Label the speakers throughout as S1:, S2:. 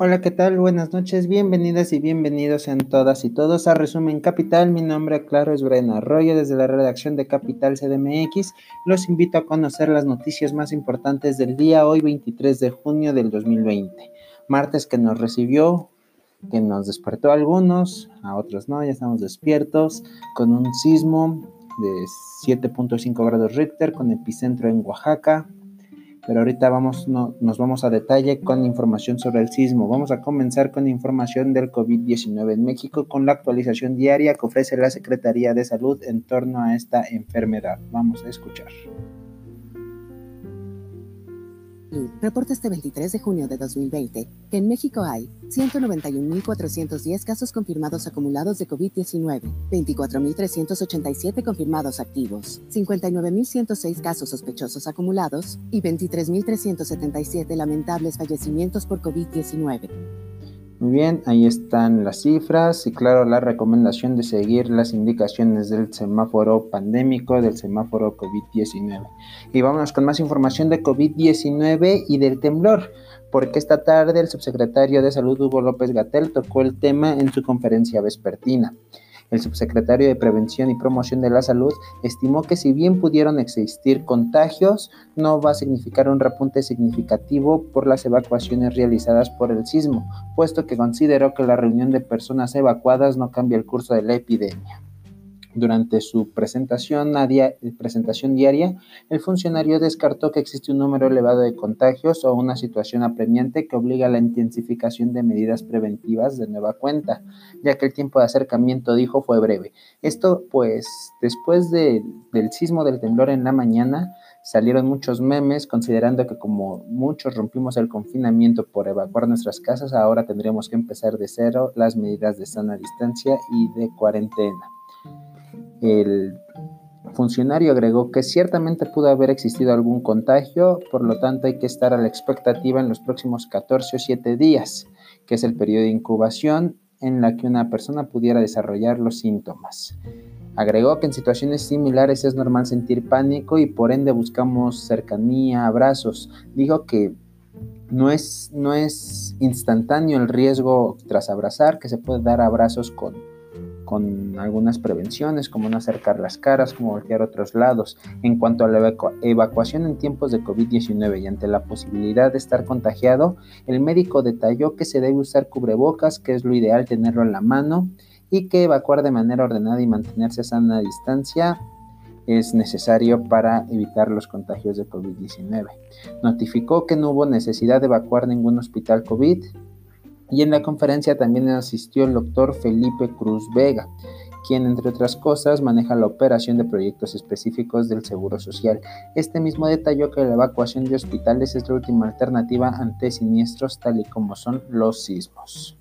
S1: Hola, ¿qué tal? Buenas noches, bienvenidas y bienvenidos sean todas y todos a Resumen Capital. Mi nombre, claro, es Breno Arroyo desde la redacción de Capital CDMX. Los invito a conocer las noticias más importantes del día, hoy 23 de junio del 2020. Martes que nos recibió, que nos despertó a algunos, a otros no, ya estamos despiertos, con un sismo de 7.5 grados Richter con epicentro en Oaxaca, pero ahorita vamos, no, nos vamos a detalle con información sobre el sismo. Vamos a comenzar con información del COVID-19 en México con la actualización diaria que ofrece la Secretaría de Salud en torno a esta enfermedad. Vamos a escuchar.
S2: Reporta este 23 de junio de 2020 que en México hay 191.410 casos confirmados acumulados de COVID-19, 24.387 confirmados activos, 59.106 casos sospechosos acumulados y 23.377 lamentables fallecimientos por COVID-19.
S1: Muy bien, ahí están las cifras y claro la recomendación de seguir las indicaciones del semáforo pandémico, del semáforo COVID-19. Y vámonos con más información de COVID-19 y del temblor, porque esta tarde el subsecretario de Salud Hugo López Gatel tocó el tema en su conferencia vespertina. El subsecretario de Prevención y Promoción de la Salud estimó que si bien pudieron existir contagios, no va a significar un repunte significativo por las evacuaciones realizadas por el sismo, puesto que consideró que la reunión de personas evacuadas no cambia el curso de la epidemia. Durante su presentación, presentación diaria, el funcionario descartó que existe un número elevado de contagios o una situación apremiante que obliga a la intensificación de medidas preventivas de nueva cuenta, ya que el tiempo de acercamiento, dijo, fue breve. Esto, pues, después del sismo del temblor en la mañana, salieron muchos memes considerando que como muchos rompimos el confinamiento por evacuar nuestras casas, ahora tendremos que empezar de cero las medidas de sana distancia y de cuarentena. El funcionario agregó que ciertamente pudo haber existido algún contagio, por lo tanto hay que estar a la expectativa en los próximos 14 o 7 días, que es el periodo de incubación en la que una persona pudiera desarrollar los síntomas. Agregó que en situaciones similares es normal sentir pánico y por ende buscamos cercanía, abrazos. Dijo que no es, no es instantáneo el riesgo tras abrazar, que se puede dar abrazos con, con algunas prevenciones, como no acercar las caras, como voltear otros lados. En cuanto a la evacuación en tiempos de COVID-19 y ante la posibilidad de estar contagiado, el médico detalló que se debe usar cubrebocas, que es lo ideal tenerlo en la mano, y que evacuar de manera ordenada y mantenerse a sana distancia es necesario para evitar los contagios de COVID-19. Notificó que no hubo necesidad de evacuar ningún hospital COVID y en la conferencia también asistió el doctor Felipe Cruz Vega, quien entre otras cosas maneja la operación de proyectos específicos del Seguro Social. Este mismo detalló que la evacuación de hospitales es la última alternativa ante siniestros tal y como son los sismos.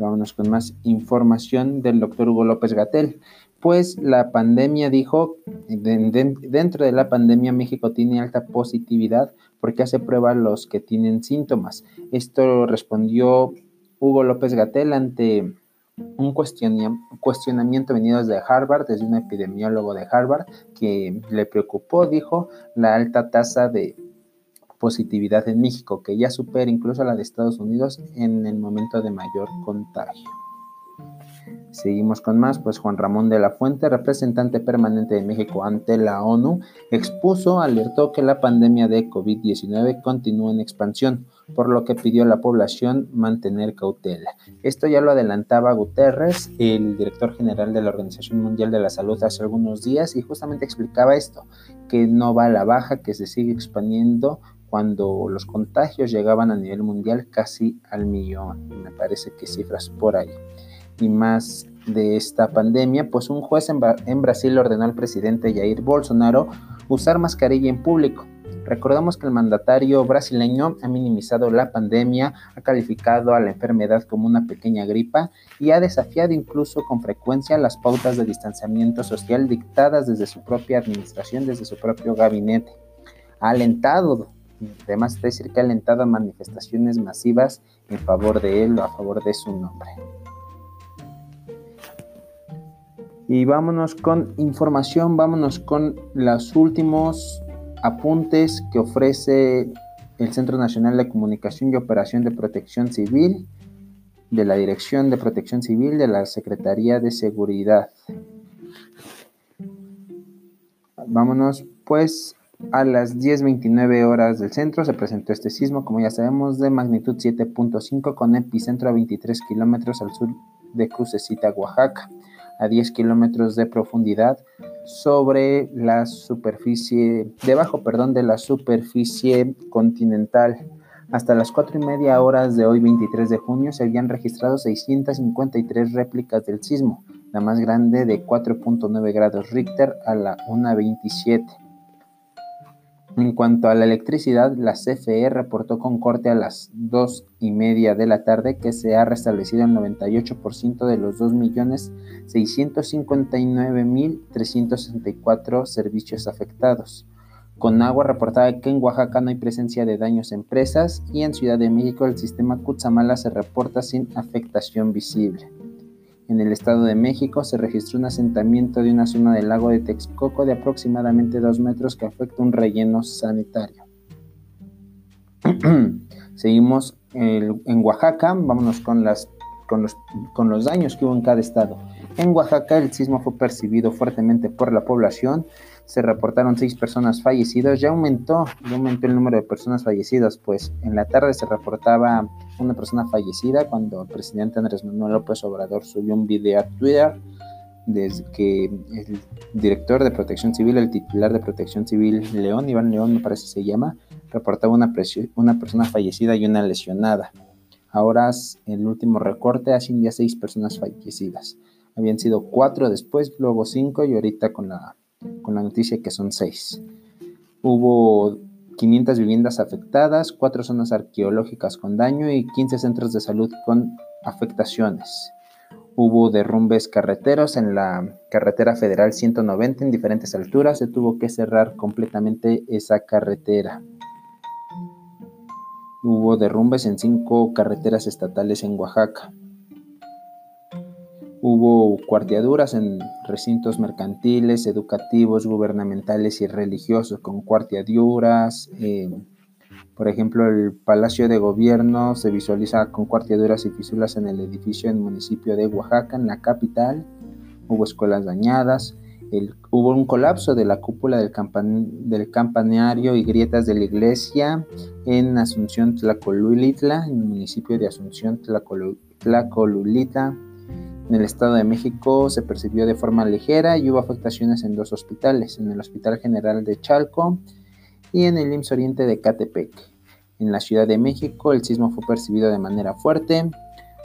S1: Vámonos con más información del doctor Hugo López Gatel. Pues la pandemia dijo, dentro de la pandemia México tiene alta positividad porque hace prueba los que tienen síntomas. Esto respondió Hugo López Gatel ante un cuestionamiento venido desde Harvard, desde un epidemiólogo de Harvard, que le preocupó, dijo, la alta tasa de positividad en México, que ya supera incluso la de Estados Unidos en el momento de mayor contagio. Seguimos con más, pues Juan Ramón de la Fuente, representante permanente de México ante la ONU, expuso, alertó que la pandemia de COVID-19 continúa en expansión, por lo que pidió a la población mantener cautela. Esto ya lo adelantaba Guterres, el director general de la Organización Mundial de la Salud, hace algunos días y justamente explicaba esto, que no va a la baja, que se sigue expandiendo cuando los contagios llegaban a nivel mundial casi al millón, me parece que cifras por ahí y más de esta pandemia, pues un juez en, Brasil ordenó al presidente Jair Bolsonaro usar mascarilla en público. Recordamos que el mandatario brasileño ha minimizado la pandemia, ha calificado a la enfermedad como una pequeña gripa y ha desafiado incluso con frecuencia las pautas de distanciamiento social dictadas desde su propia administración, desde su propio gabinete. Ha alentado, además de decir que ha alentado manifestaciones masivas en favor de él o a favor de su nombre. Y vámonos con información, vámonos con los últimos apuntes que ofrece el Centro Nacional de Comunicación y Operación de Protección Civil, de la Dirección de Protección Civil de la Secretaría de Seguridad. Vámonos pues a las 10.29 horas del centro se presentó este sismo, como ya sabemos, de magnitud 7.5 con epicentro a 23 kilómetros al sur de Crucecita, Oaxaca, a 10 kilómetros de profundidad sobre la superficie, debajo, perdón, de la superficie continental. Hasta las 4 y media horas de hoy, 23 de junio, se habían registrado 653 réplicas del sismo, la más grande de 4.9 grados Richter a la 1.27 en cuanto a la electricidad, la CFE reportó con corte a las 2 y media de la tarde que se ha restablecido el 98% de los 2.659.364 servicios afectados. Con agua reportaba que en Oaxaca no hay presencia de daños en presas y en Ciudad de México el sistema Cutzamala se reporta sin afectación visible. En el Estado de México se registró un asentamiento de una zona del lago de Texcoco de aproximadamente 2 metros que afecta un relleno sanitario. Seguimos en Oaxaca, vámonos con, las, con, los, con los daños que hubo en cada estado. En Oaxaca el sismo fue percibido fuertemente por la población, se reportaron seis personas fallecidas, ya aumentó, ya aumentó el número de personas fallecidas, pues en la tarde se reportaba una persona fallecida cuando el presidente Andrés Manuel López Obrador subió un video a Twitter desde que el director de Protección Civil, el titular de Protección Civil, León, Iván León me parece se llama, reportaba una, una persona fallecida y una lesionada. Ahora el último recorte hace un día seis personas fallecidas. Habían sido cuatro después, luego cinco y ahorita con la con la noticia que son seis. Hubo 500 viviendas afectadas, cuatro zonas arqueológicas con daño y 15 centros de salud con afectaciones. Hubo derrumbes carreteros en la carretera federal 190 en diferentes alturas. Se tuvo que cerrar completamente esa carretera. Hubo derrumbes en cinco carreteras estatales en Oaxaca. Hubo cuarteaduras en recintos mercantiles, educativos, gubernamentales y religiosos con cuarteaduras. Por ejemplo, el Palacio de Gobierno se visualiza con cuarteaduras y fisuras en el edificio del municipio de Oaxaca, en la capital. Hubo escuelas dañadas. hubo un colapso de la cúpula del, del, campanario y grietas de la iglesia en Asunción Tlacolulitla, en el municipio de Asunción Tlacolulita. En el Estado de México se percibió de forma ligera y hubo afectaciones en dos hospitales, en el Hospital General de Chalco y en el IMSS Oriente de Catepec. En la Ciudad de México el sismo fue percibido de manera fuerte,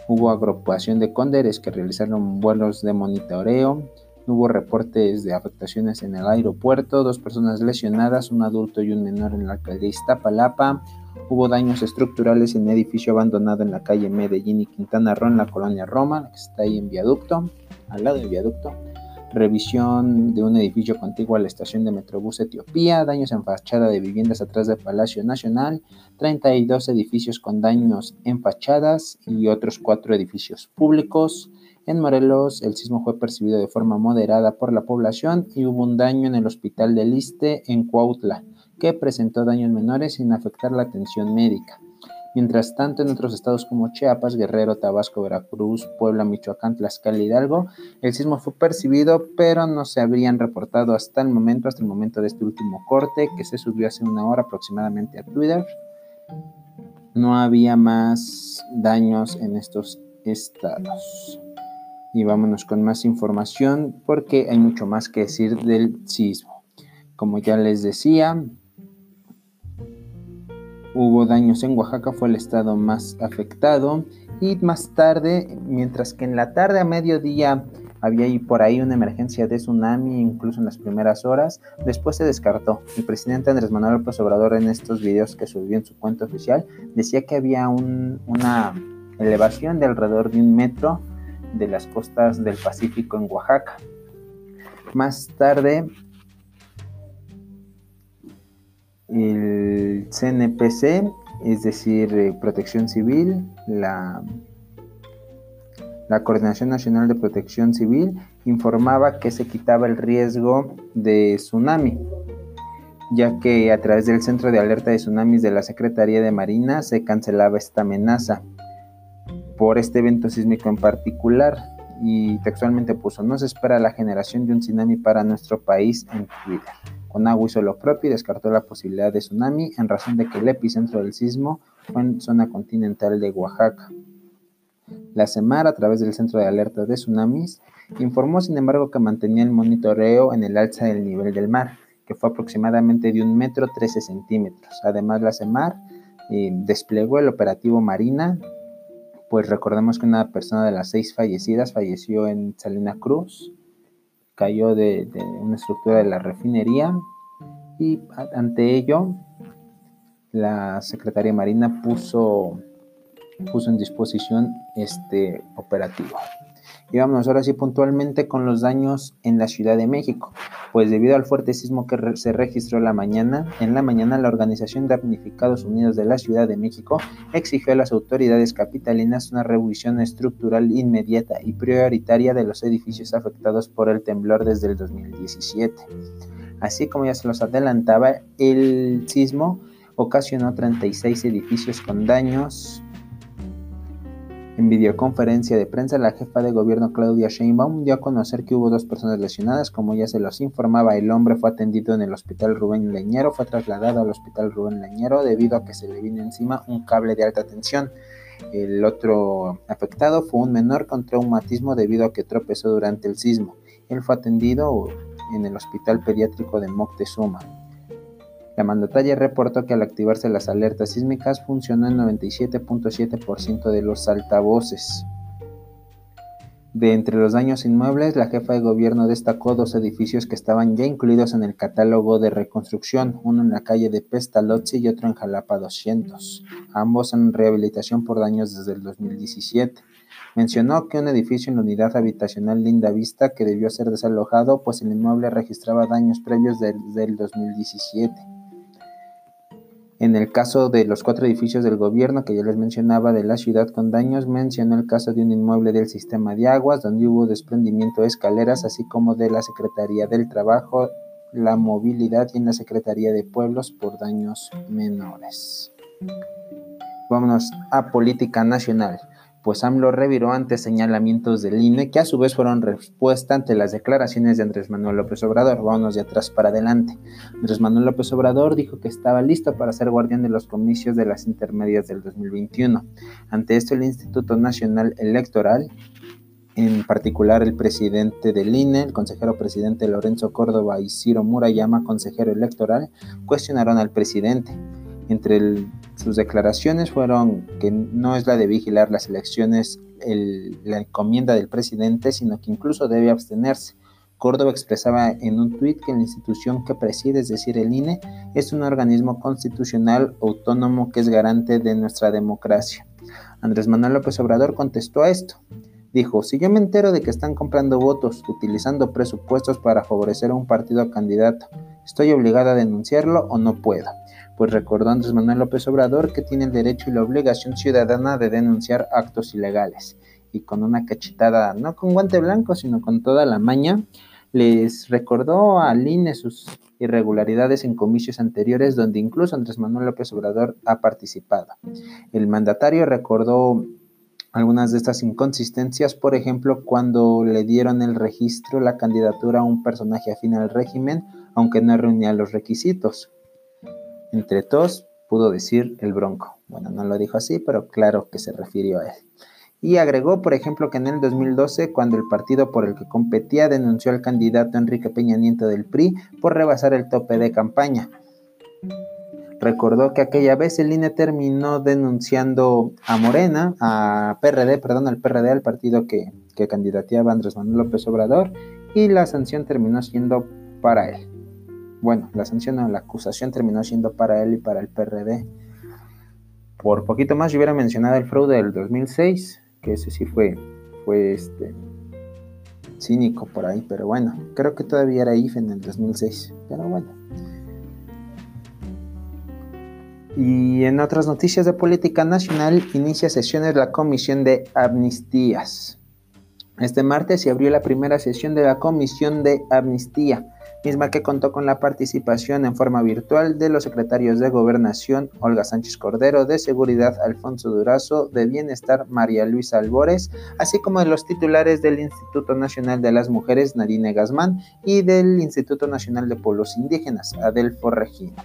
S1: hubo agrupación de cóndores que realizaron vuelos de monitoreo, hubo reportes de afectaciones en el aeropuerto, dos personas lesionadas, un adulto y un menor en la alcaldía Iztapalapa, Hubo daños estructurales en edificio abandonado en la calle Medellín y Quintana Roo en la colonia Roma, que está ahí en viaducto, al lado del viaducto. Revisión de un edificio contiguo a la estación de Metrobús Etiopía, daños en fachada de viviendas atrás del Palacio Nacional, 32 edificios con daños en fachadas y otros cuatro edificios públicos. En Morelos, el sismo fue percibido de forma moderada por la población y hubo un daño en el hospital de Liste en Cuautla que presentó daños menores sin afectar la atención médica. Mientras tanto, en otros estados como Chiapas, Guerrero, Tabasco, Veracruz, Puebla, Michoacán, Tlaxcala y Hidalgo, el sismo fue percibido, pero no se habrían reportado hasta el momento, hasta el momento de este último corte, que se subió hace una hora aproximadamente a Twitter. No había más daños en estos estados. Y vámonos con más información porque hay mucho más que decir del sismo. Como ya les decía, Hubo daños en Oaxaca, fue el estado más afectado. Y más tarde, mientras que en la tarde a mediodía había por ahí una emergencia de tsunami, incluso en las primeras horas, después se descartó. El presidente Andrés Manuel López Obrador en estos videos que subió en su cuenta oficial decía que había una elevación de alrededor de un metro de las costas del Pacífico en Oaxaca. Más tarde el CNPC, es decir, eh, Protección Civil, la, la Coordinación Nacional de Protección Civil, informaba que se quitaba el riesgo de tsunami. ya que a través del Centro de Alerta de Tsunamis de la Secretaría de Marina se cancelaba esta amenaza por este evento sísmico en particular y textualmente puso, no se espera la generación de un tsunami para nuestro país en Twitter. Conagua hizo lo propio y descartó la posibilidad de tsunami en razón de que el epicentro del sismo fue en zona continental de Oaxaca. La CEMAR, a través del Centro de Alerta de Tsunamis, informó sin embargo que mantenía el monitoreo en el alza del nivel del mar, que fue aproximadamente de un metro 13 centímetros. Además, la CEMAR eh, desplegó el operativo Marina, pues recordemos que una persona de las seis fallecidas falleció en Salina Cruz, cayó de, una estructura de la refinería y ante ello la Secretaría Marina puso, puso en disposición este operativo. Y vámonos ahora sí puntualmente con los daños en la Ciudad de México, pues debido al fuerte sismo que se registró la mañana, en la mañana la Organización de Damnificados Unidos de la Ciudad de México exigió a las autoridades capitalinas una revisión estructural inmediata y prioritaria de los edificios afectados por el temblor desde el 2017. Así como ya se los adelantaba, el sismo ocasionó 36 edificios con daños, en videoconferencia de prensa, la jefa de gobierno Claudia Sheinbaum dio a conocer que hubo dos personas lesionadas. Como ya se los informaba, el hombre fue atendido en el hospital Rubén Leñero, fue trasladado al hospital Rubén Leñero debido a que se le vino encima un cable de alta tensión. El otro afectado fue un menor con traumatismo debido a que tropezó durante el sismo. Él fue atendido en el hospital pediátrico de Moctezuma. La mandataria reportó que al activarse las alertas sísmicas funcionó en 97.7% de los altavoces. De entre los daños inmuebles, la jefa de gobierno destacó dos edificios que estaban ya incluidos en el catálogo de reconstrucción, uno en la calle de Pestalozzi y otro en Jalapa 200, ambos en rehabilitación por daños desde el 2017. Mencionó que un edificio en la unidad habitacional Linda Vista que debió ser desalojado, pues el inmueble registraba daños previos desde el 2017. En el caso de los cuatro edificios del gobierno que ya les mencionaba de la ciudad con daños, mencionó el caso de un inmueble del sistema de aguas donde hubo desprendimiento de escaleras, así como de la Secretaría del Trabajo, la Movilidad y en la Secretaría de Pueblos por daños menores. Vámonos a política nacional pues AMLO reviró ante señalamientos del INE que a su vez fueron respuesta ante las declaraciones de Andrés Manuel López Obrador. Vámonos de atrás para adelante. Andrés Manuel López Obrador dijo que estaba listo para ser guardián de los comicios de las intermedias del 2021. Ante esto, el Instituto Nacional Electoral en particular el presidente del INE, el consejero presidente Lorenzo Córdoba y Ciro Murayama, consejero electoral, cuestionaron al presidente. Entre sus declaraciones fueron que no es la de vigilar las elecciones la encomienda del presidente, sino que incluso debe abstenerse. Córdoba expresaba en un tuit que la institución que preside, es decir, el INE, es un organismo constitucional autónomo que es garante de nuestra democracia. Andrés Manuel López Obrador contestó a esto. Dijo, si yo me entero de que están comprando votos utilizando presupuestos para favorecer a un partido candidato, ¿estoy obligado a denunciarlo o no puedo? Pues recordó Andrés Manuel López Obrador que tiene el derecho y la obligación ciudadana de denunciar actos ilegales. Y con una cachetada, no con guante blanco, sino con toda la maña, les recordó al INE sus irregularidades en comicios anteriores donde incluso Andrés Manuel López Obrador ha participado. El mandatario recordó algunas de estas inconsistencias, por ejemplo, cuando le dieron el registro, la candidatura a un personaje afín al régimen, aunque no reunía los requisitos. Entre todos pudo decir el Bronco. Bueno, no lo dijo así, pero claro que se refirió a él. Y agregó, por ejemplo, que en el 2012, cuando el partido por el que competía denunció al candidato Enrique Peña Nieto del PRI por rebasar el tope de campaña. Recordó que aquella vez el INE terminó denunciando a Morena, a PRD, perdón, al PRD, al partido que, que candidateaba Andrés Manuel López Obrador, y la sanción terminó siendo para él bueno, la sanción o la acusación terminó siendo para él y para el PRD. Por poquito más yo hubiera mencionado el fraude del 2006, que ese sí fue, fue este, cínico por ahí, pero bueno, creo que todavía era IFE en el 2006, pero bueno. Y en otras noticias de política nacional, inicia sesiones la Comisión de Amnistías. Este martes se abrió la primera sesión de la Comisión de Amnistía misma que contó con la participación en forma virtual de los secretarios de Gobernación Olga Sánchez Cordero, de Seguridad Alfonso Durazo, de Bienestar María Luisa Albores, así como de los titulares del Instituto Nacional de las Mujeres Nadine Gazmán y del Instituto Nacional de Pueblos Indígenas Adelfo Regino.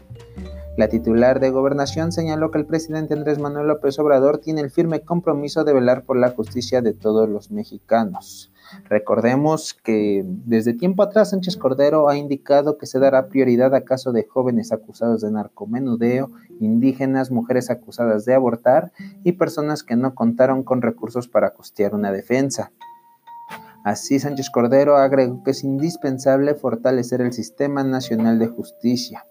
S1: La titular de Gobernación señaló que el presidente Andrés Manuel López Obrador tiene el firme compromiso de velar por la justicia de todos los mexicanos. Recordemos que desde tiempo atrás Sánchez Cordero ha indicado que se dará prioridad a caso de jóvenes acusados de narcomenudeo, indígenas, mujeres acusadas de abortar y personas que no contaron con recursos para costear una defensa. Así, Sánchez Cordero agregó que es indispensable fortalecer el Sistema Nacional de Justicia.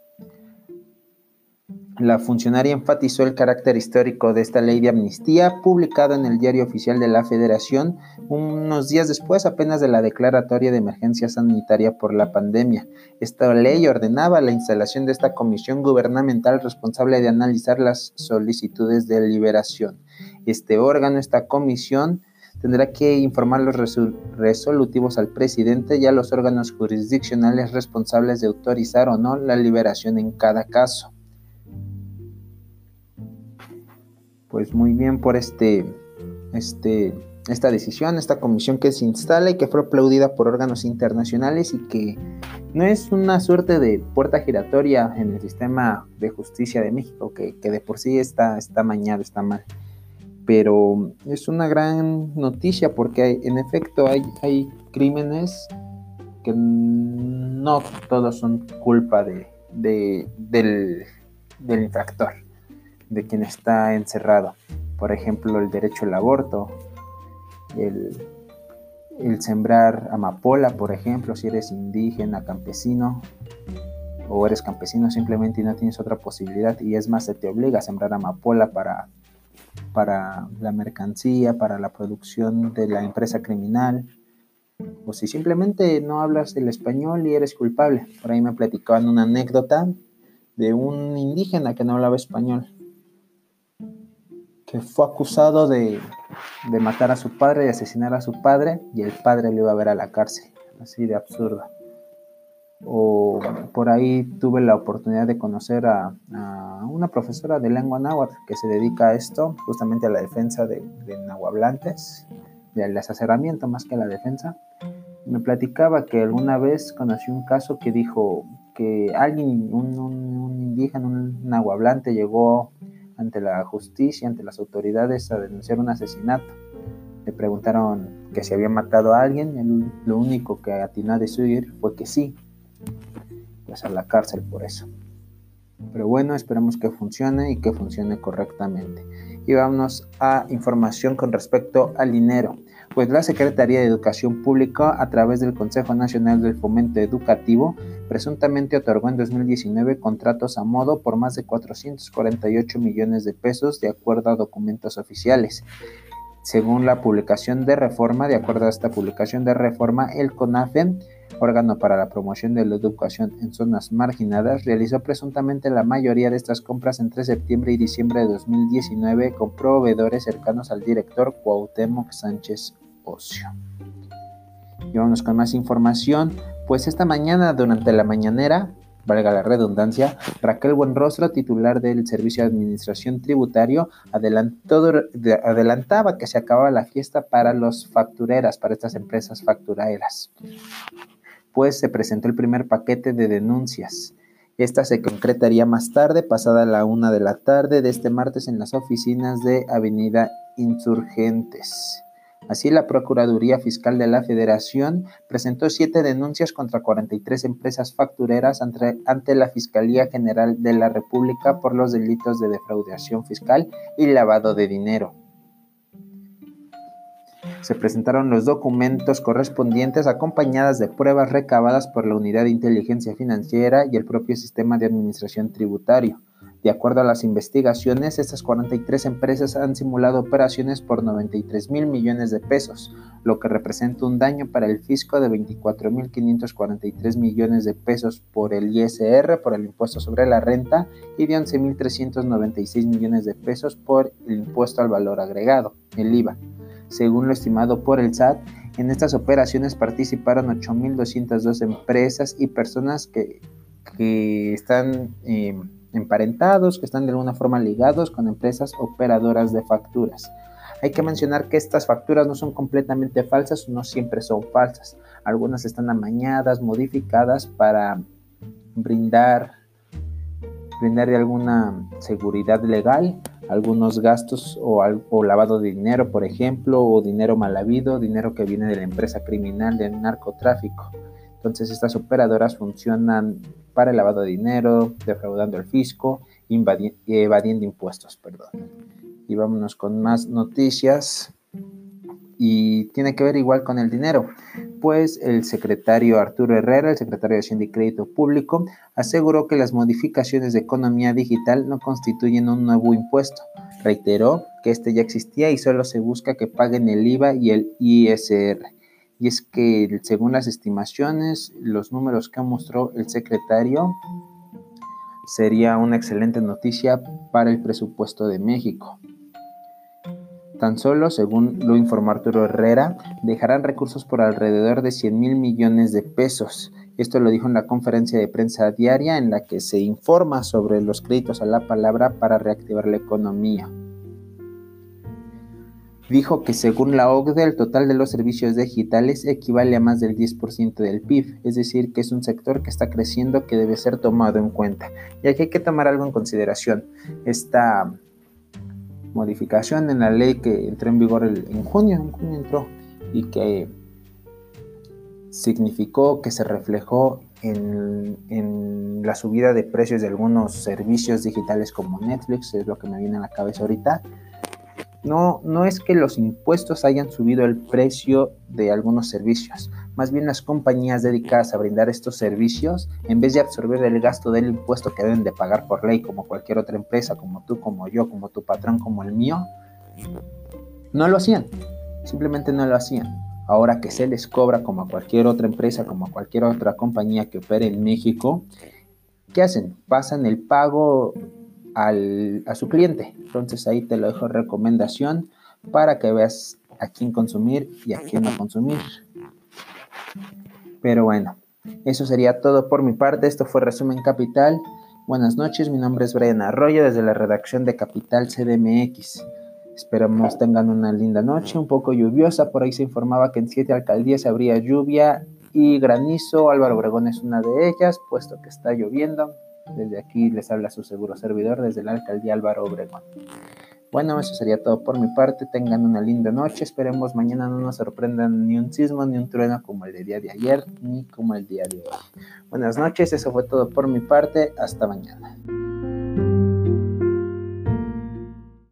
S1: La funcionaria enfatizó el carácter histórico de esta ley de amnistía, publicada en el Diario Oficial de la Federación unos días después apenas de la declaratoria de emergencia sanitaria por la pandemia. Esta ley ordenaba la instalación de esta comisión gubernamental responsable de analizar las solicitudes de liberación. Este órgano, esta comisión, tendrá que informar los resolutivos al presidente y a los órganos jurisdiccionales responsables de autorizar o no la liberación en cada caso. Pues muy bien por este, este, esta decisión, esta comisión que se instala y que fue aplaudida por órganos internacionales y que no es una suerte de puerta giratoria en el sistema de justicia de México, que, de por sí está, está mañado, está mal. Pero es una gran noticia porque en efecto hay, hay crímenes que no todos son culpa de, del, del infractor de quien está encerrado. Por ejemplo, el derecho al aborto, el, sembrar amapola, por ejemplo, si eres indígena, campesino, o eres campesino simplemente y no tienes otra posibilidad, y es más, se te obliga a sembrar amapola para, para la mercancía, para la producción de la empresa criminal, o si simplemente no hablas el español y eres culpable. Por ahí me platicaban una anécdota de un indígena que no hablaba español que fue acusado de, matar a su padre y asesinar a su padre y el padre le iba a ver a la cárcel, así de absurdo. O por ahí tuve la oportunidad de conocer a, una profesora de lengua náhuatl que se dedica a esto, justamente a la defensa de, de nahuablantes, del asesoramiento más que a la defensa. Me platicaba que alguna vez conocí un caso que dijo que alguien, un, un indígena, un nahuablante, llegó ante la justicia, ante las autoridades a denunciar un asesinato. Le preguntaron que si había matado a alguien, y lo único que atinó a decir fue que sí, pues a la cárcel por eso. Pero bueno, esperemos que funcione y que funcione correctamente. Y vámonos a información con respecto al dinero pues la Secretaría de Educación Pública, a través del Consejo Nacional del Fomento Educativo, presuntamente otorgó en 2019 contratos a modo por más de 448 millones de pesos, de acuerdo a documentos oficiales. Según la publicación de reforma, de acuerdo a esta publicación de reforma, el CONAFEN órgano para la promoción de la educación en zonas marginadas, realizó presuntamente la mayoría de estas compras entre septiembre y diciembre de 2019 con proveedores cercanos al director Cuauhtémoc Sánchez Ocio. Y vamos con más información, pues esta mañana durante la mañanera, valga la redundancia, Raquel Buenrostro, titular del Servicio de Administración Tributario, adelantaba que se acababa la fiesta para los factureras, para estas empresas factureras pues se presentó el primer paquete de denuncias. Esta se concretaría más tarde, pasada la una de la tarde de este martes en las oficinas de Avenida Insurgentes. Así, la Procuraduría Fiscal de la Federación presentó siete denuncias contra 43 empresas factureras ante, la Fiscalía General de la República por los delitos de defraudación fiscal y lavado de dinero se presentaron los documentos correspondientes acompañadas de pruebas recabadas por la Unidad de Inteligencia Financiera y el propio Sistema de Administración Tributario. De acuerdo a las investigaciones, estas 43 empresas han simulado operaciones por 93 mil millones de pesos, lo que representa un daño para el fisco de 24 mil 543 millones de pesos por el ISR, por el impuesto sobre la renta, y de 11 mil 396 millones de pesos por el impuesto al valor agregado, el IVA. según lo estimado por el SAT. En estas operaciones participaron 8.202 empresas y personas que, están eh, emparentados, que están de alguna forma ligados con empresas operadoras de facturas. Hay que mencionar que estas facturas no son completamente falsas, no siempre son falsas. Algunas están amañadas, modificadas para brindar, brindar alguna seguridad legal, algunos gastos o, o, lavado de dinero, por ejemplo, o dinero mal habido, dinero que viene de la empresa criminal del narcotráfico. Entonces estas operadoras funcionan para el lavado de dinero, defraudando el fisco, evadiendo impuestos, perdón. Y vámonos con más noticias. Y tiene que ver igual con el dinero, pues el secretario Arturo Herrera, el secretario de Hacienda y Crédito Público, aseguró que las modificaciones de economía digital no constituyen un nuevo impuesto. Reiteró que este ya existía y solo se busca que paguen el IVA y el ISR y es que según las estimaciones, los números que mostró el secretario, sería una excelente noticia para el presupuesto de México. Tan solo, según lo informó Arturo Herrera, dejarán recursos por alrededor de 100 mil millones de pesos. Esto lo dijo en la conferencia de prensa diaria en la que se informa sobre los créditos a la palabra para reactivar la economía dijo que según la OCDE el total de los servicios digitales equivale a más del 10% del PIB, es decir, que es un sector que está creciendo que debe ser tomado en cuenta. Y aquí hay que tomar algo en consideración. Esta modificación en la ley que entró en vigor en junio, en junio entró, y que significó que se reflejó en, en, la subida de precios de algunos servicios digitales como Netflix, es lo que me viene a la cabeza ahorita, no, no es que los impuestos hayan subido el precio de algunos servicios, más bien las compañías dedicadas a brindar estos servicios, en vez de absorber el gasto del impuesto que deben de pagar por ley como cualquier otra empresa, como tú, como yo, como tu patrón, como el mío, no lo hacían, simplemente no lo hacían. Ahora que se les cobra como a cualquier otra empresa, como a cualquier otra compañía que opere en México, ¿qué hacen? Pasan el pago a su cliente. Entonces ahí te lo dejo recomendación para que veas a quién consumir y a quién no consumir. Pero bueno, eso sería todo por mi parte. Esto fue Resumen Capital. Buenas noches, mi nombre es Brian Arroyo desde la redacción de Capital CDMX. Esperamos tengan una linda noche, un poco lluviosa. Por ahí se informaba que en siete alcaldías habría lluvia y granizo. Álvaro Obregón es una de ellas, puesto que está lloviendo. Desde aquí les habla su seguro servidor desde la alcaldía Álvaro Obregón. Bueno, eso sería todo por mi parte. Tengan una linda noche. Esperemos mañana no nos sorprendan ni un sismo ni un trueno como el día de ayer ni como el día de hoy. Buenas noches, eso fue todo por mi parte. Hasta mañana.